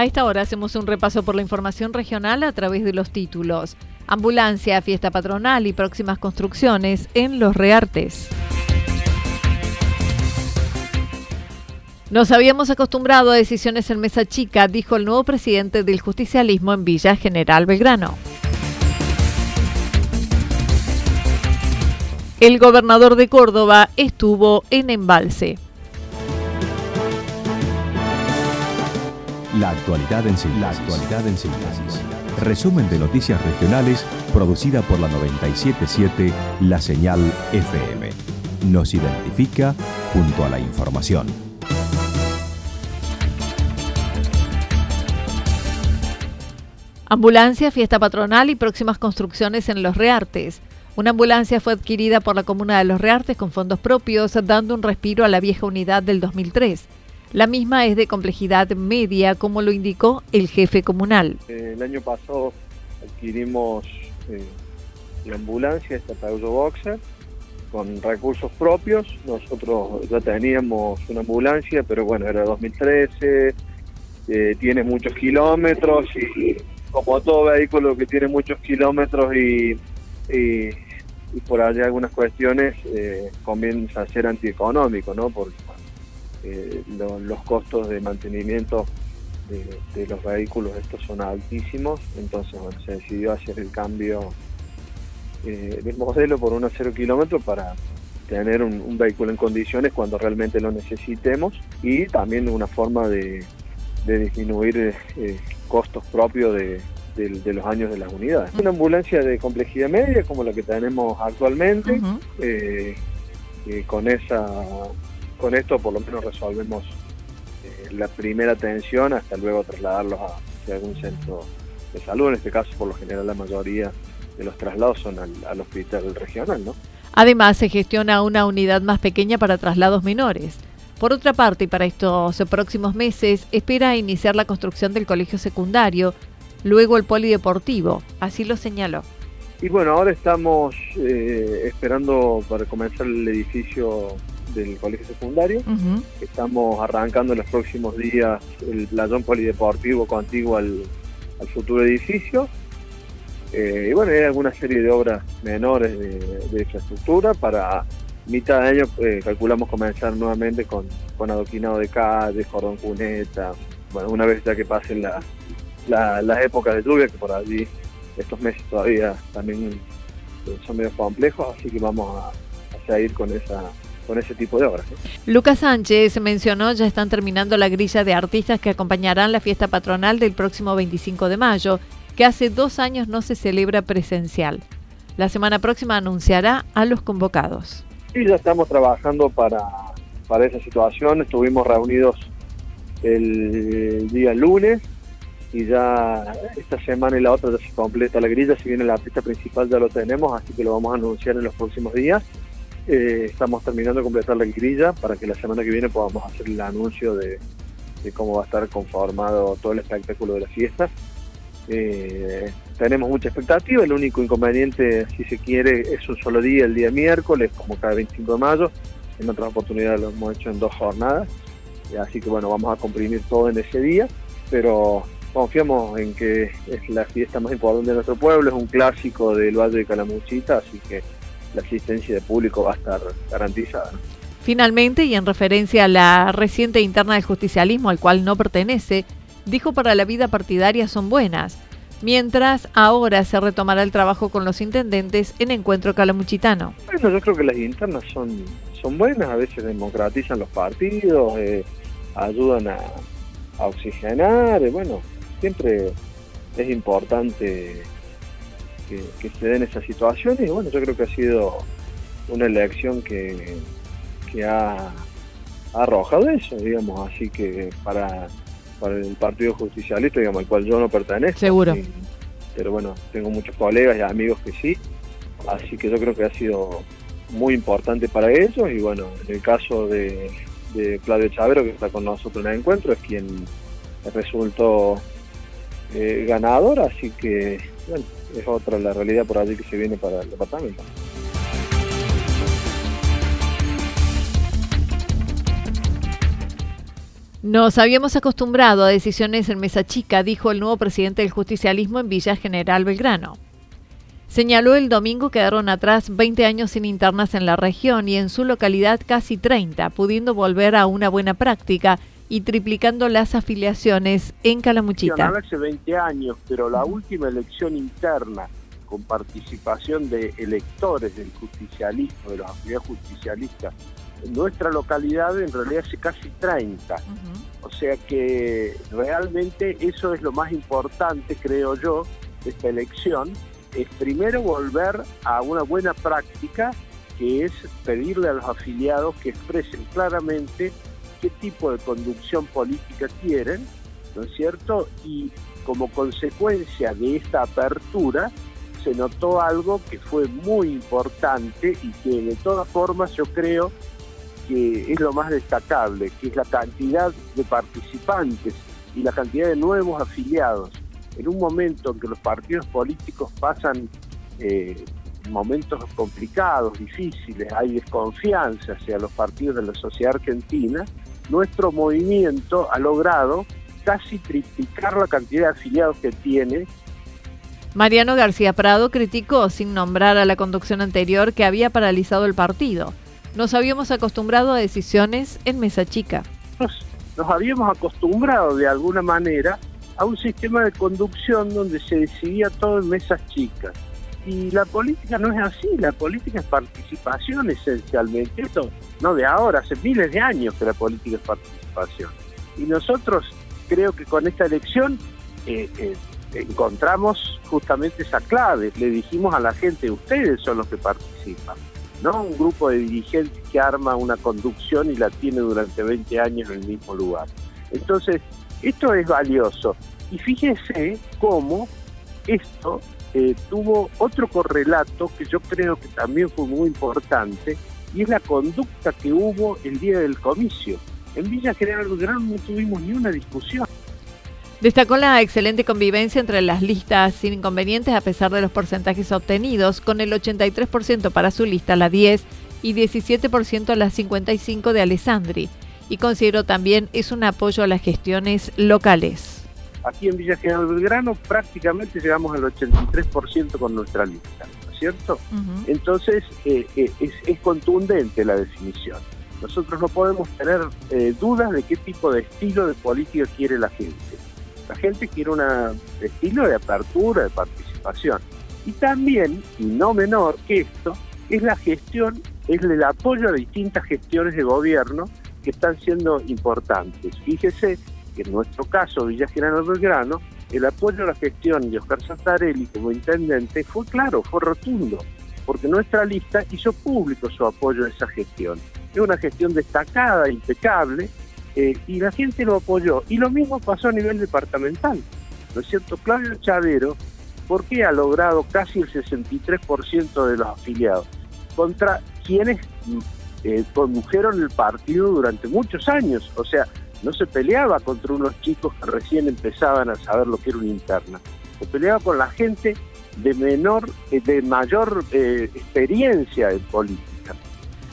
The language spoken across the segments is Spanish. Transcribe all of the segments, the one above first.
A esta hora hacemos un repaso por la información regional a través de los títulos. Ambulancia, fiesta patronal y próximas construcciones en Los Reartes. Nos habíamos acostumbrado a decisiones en mesa chica, dijo el nuevo presidente del justicialismo en Villa General Belgrano. El gobernador de Córdoba estuvo en embalse. La actualidad en síntesis. La actualidad en síntesis. Resumen de noticias regionales producida por la 977 La Señal FM. Nos identifica junto a la información. Ambulancia, fiesta patronal y próximas construcciones en Los Reartes. Una ambulancia fue adquirida por la comuna de Los Reartes con fondos propios, dando un respiro a la vieja unidad del 2003. La misma es de complejidad media, como lo indicó el jefe comunal. Eh, el año pasado adquirimos eh, la ambulancia, esta Peugeot Boxer, con recursos propios. Nosotros ya teníamos una ambulancia, pero bueno, era 2013, eh, tiene muchos kilómetros y como todo vehículo que tiene muchos kilómetros y, por allá algunas cuestiones, eh, comienza a ser antieconómico, ¿no? Porque eh, los costos de mantenimiento de, los vehículos estos son altísimos, entonces se decidió hacer el cambio eh, del modelo por un cero kilómetro para tener un, vehículo en condiciones cuando realmente lo necesitemos y también una forma de, disminuir eh, costos propios de, los años de las unidades. Una ambulancia de complejidad media como la que tenemos actualmente, con esa con esto por lo menos resolvemos eh, la primera atención hasta luego trasladarlos a, algún centro de salud. En este caso, por lo general, la mayoría de los traslados son al, hospital regional, ¿no? Además, se gestiona una unidad más pequeña para traslados menores. Por otra parte, y para estos próximos meses, espera iniciar la construcción del colegio secundario, luego el polideportivo, así lo señaló. Y bueno, ahora estamos eh, esperando para comenzar el edificio del colegio secundario. Estamos arrancando en los próximos días el playón polideportivo contiguo al, futuro edificio. Eh, y bueno, hay alguna serie de obras menores de, infraestructura. Para mitad de año eh, calculamos comenzar nuevamente con, con adoquinado de calle, cordón cuneta. Bueno, una vez ya que pasen las épocas de lluvia, que por allí estos meses todavía también eh, son medio complejos, así que vamos a, a seguir con esa con ese tipo de obras. Lucas Sánchez mencionó ya están terminando la grilla de artistas que acompañarán la fiesta patronal del próximo 25 de mayo, que hace dos años no se celebra presencial. La semana próxima anunciará a los convocados. Sí, ya estamos trabajando para, para esa situación. Estuvimos reunidos el día lunes y ya esta semana y la otra ya se completa la grilla. Si bien el artista principal ya lo tenemos, así que lo vamos a anunciar en los próximos días. Eh, estamos terminando de completar la grilla para que la semana que viene podamos hacer el anuncio de, cómo va a estar conformado todo el espectáculo de la fiesta. Eh, tenemos mucha expectativa, el único inconveniente, si se quiere, es un solo día, el día miércoles, como cada 25 de mayo. En otras oportunidades lo hemos hecho en dos jornadas, así que bueno, vamos a comprimir todo en ese día, pero confiamos en que es la fiesta más importante de nuestro pueblo, es un clásico del Valle de Calamuchita, así que la asistencia de público va a estar garantizada. Finalmente, y en referencia a la reciente interna del justicialismo al cual no pertenece, dijo para la vida partidaria son buenas, mientras ahora se retomará el trabajo con los intendentes en encuentro calamuchitano. Bueno, yo creo que las internas son, son buenas, a veces democratizan los partidos, eh, ayudan a, oxigenar, eh, bueno, siempre es importante que, se den esas situaciones y bueno, yo creo que ha sido una elección que, que ha, arrojado eso, digamos, así que para, para el Partido Justicialista, digamos, al cual yo no pertenezco. Seguro. pero bueno, tengo muchos colegas y amigos que sí, así que yo creo que ha sido muy importante para ellos y bueno, en el caso de, de Claudio Chavero, que está con nosotros en el encuentro, es quien resultó eh, ganador, así que bueno, es otra la realidad por allí que se viene para el departamento. Nos habíamos acostumbrado a decisiones en mesa chica, dijo el nuevo presidente del justicialismo en Villa General Belgrano. Señaló el domingo quedaron atrás 20 años sin internas en la región y en su localidad casi 30, pudiendo volver a una buena práctica y triplicando las afiliaciones en Calamuchita. Hace 20 años, pero la última elección interna con participación de electores del justicialismo, de los afiliados justicialistas, en nuestra localidad en realidad hace casi 30. O sea que realmente eso es lo más importante, creo yo, de esta elección, es primero volver a una buena práctica que es pedirle a los afiliados que expresen claramente qué tipo de conducción política quieren, ¿no es cierto? Y como consecuencia de esta apertura se notó algo que fue muy importante y que de todas formas yo creo que es lo más destacable, que es la cantidad de participantes y la cantidad de nuevos afiliados. En un momento en que los partidos políticos pasan eh, momentos complicados, difíciles, hay desconfianza hacia los partidos de la sociedad argentina, nuestro movimiento ha logrado casi triplicar la cantidad de afiliados que tiene. Mariano García Prado criticó, sin nombrar a la conducción anterior, que había paralizado el partido. Nos habíamos acostumbrado a decisiones en mesa chica. Nos, nos habíamos acostumbrado de alguna manera a un sistema de conducción donde se decidía todo en mesas chicas. Y la política no es así, la política es participación esencialmente. Esto no de ahora, hace miles de años que la política es participación. Y nosotros creo que con esta elección eh, eh, encontramos justamente esa clave. Le dijimos a la gente, ustedes son los que participan, no un grupo de dirigentes que arma una conducción y la tiene durante 20 años en el mismo lugar. Entonces, esto es valioso. Y fíjese cómo esto eh, tuvo otro correlato que yo creo que también fue muy importante, y es la conducta que hubo el día del comicio. En Villa General Belgrano no tuvimos ni una discusión. Destacó la excelente convivencia entre las listas sin inconvenientes a pesar de los porcentajes obtenidos, con el 83% para su lista, la 10, y 17% la 55 de Alessandri. Y considero también es un apoyo a las gestiones locales. Aquí en Villa General Belgrano prácticamente llegamos al 83% con nuestra lista, ¿no es cierto? Entonces eh, eh, es, contundente la definición. Nosotros no podemos tener eh, dudas de qué tipo de estilo de política quiere la gente. La gente quiere un estilo de apertura, de participación. Y también, y no menor que esto, es la gestión, es el apoyo a distintas gestiones de gobierno que están siendo importantes. Fíjese en nuestro caso, Villa General Belgrano, el apoyo a la gestión de Oscar Santarelli como intendente fue claro, fue rotundo, porque nuestra lista hizo público su apoyo a esa gestión. Es una gestión destacada, impecable, eh, y la gente lo apoyó. Y lo mismo pasó a nivel departamental. ¿No es cierto? Claudio Chavero, ¿por qué ha logrado casi el 63% de los afiliados? Contra quienes eh, condujeron el partido durante muchos años. O sea, no se peleaba contra unos chicos que recién empezaban a saber lo que era una interna, se peleaba con la gente de menor, eh, de mayor eh, experiencia en política.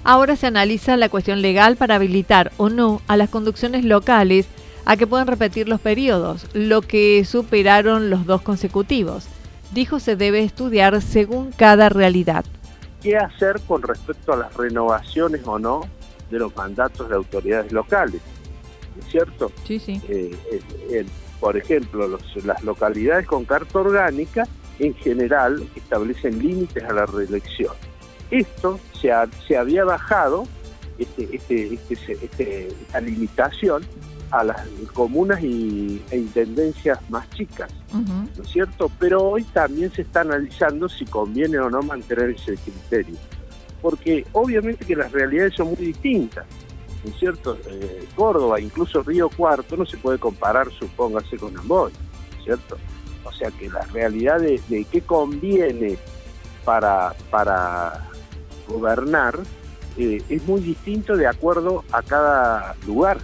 Ahora se analiza la cuestión legal para habilitar o no a las conducciones locales a que puedan repetir los periodos, lo que superaron los dos consecutivos. Dijo se debe estudiar según cada realidad. ¿Qué hacer con respecto a las renovaciones o no de los mandatos de autoridades locales? ¿Es cierto? Sí, sí. Eh, por ejemplo, las localidades con carta orgánica en general establecen límites a la reelección. Esto se, se había bajado, este, este, este, este, esta limitación, a las comunas y, e intendencias más chicas, ¿no es cierto? Pero hoy también se está analizando si conviene o no mantener ese criterio, porque obviamente que las realidades son muy distintas, ¿no es cierto? Eh, Córdoba, incluso Río Cuarto, no se puede comparar, supóngase, con Amboy, ¿no es cierto? O sea que la realidad de, qué conviene para, para gobernar eh, es muy distinto de acuerdo a cada lugar.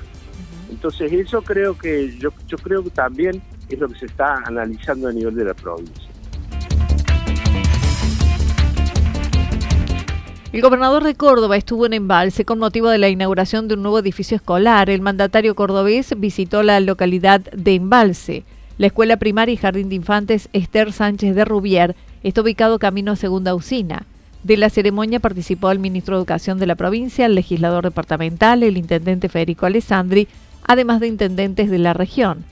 Entonces eso creo que yo, yo creo que también es lo que se está analizando a nivel de la provincia. El gobernador de Córdoba estuvo en Embalse con motivo de la inauguración de un nuevo edificio escolar. El mandatario cordobés visitó la localidad de Embalse. La escuela primaria y jardín de infantes Esther Sánchez de Rubier está ubicado camino a Segunda Usina. De la ceremonia participó el ministro de Educación de la provincia, el legislador departamental, el intendente Federico Alessandri, además de intendentes de la región.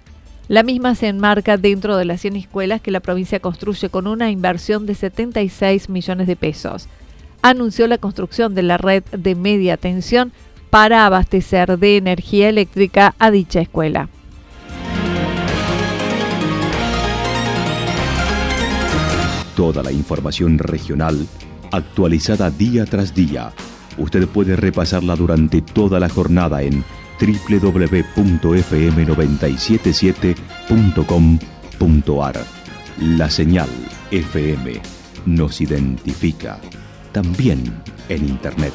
La misma se enmarca dentro de las 100 escuelas que la provincia construye con una inversión de 76 millones de pesos. Anunció la construcción de la red de media tensión para abastecer de energía eléctrica a dicha escuela. Toda la información regional actualizada día tras día. Usted puede repasarla durante toda la jornada en www.fm977.com.ar. La señal FM nos identifica también en Internet.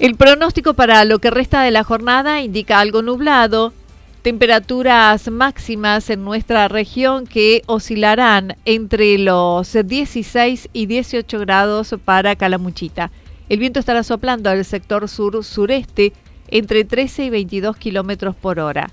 El pronóstico para lo que resta de la jornada indica algo nublado, temperaturas máximas en nuestra región que oscilarán entre los 16 y 18 grados para Calamuchita. El viento estará soplando al sector sur-sureste entre 13 y 22 kilómetros por hora.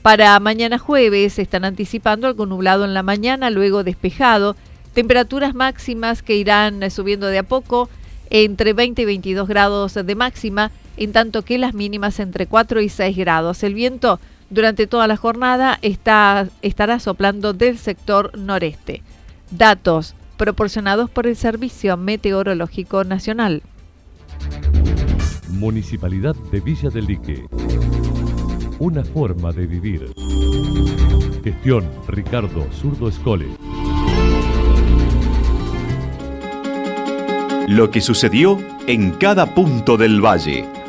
Para mañana jueves están anticipando algo nublado en la mañana, luego despejado, temperaturas máximas que irán subiendo de a poco entre 20 y 22 grados de máxima, en tanto que las mínimas entre 4 y 6 grados. El viento durante toda la jornada está, estará soplando del sector noreste. Datos proporcionados por el Servicio Meteorológico Nacional. Municipalidad de Villa del Lique. Una forma de vivir. Gestión Ricardo Zurdo Escole. Lo que sucedió en cada punto del valle.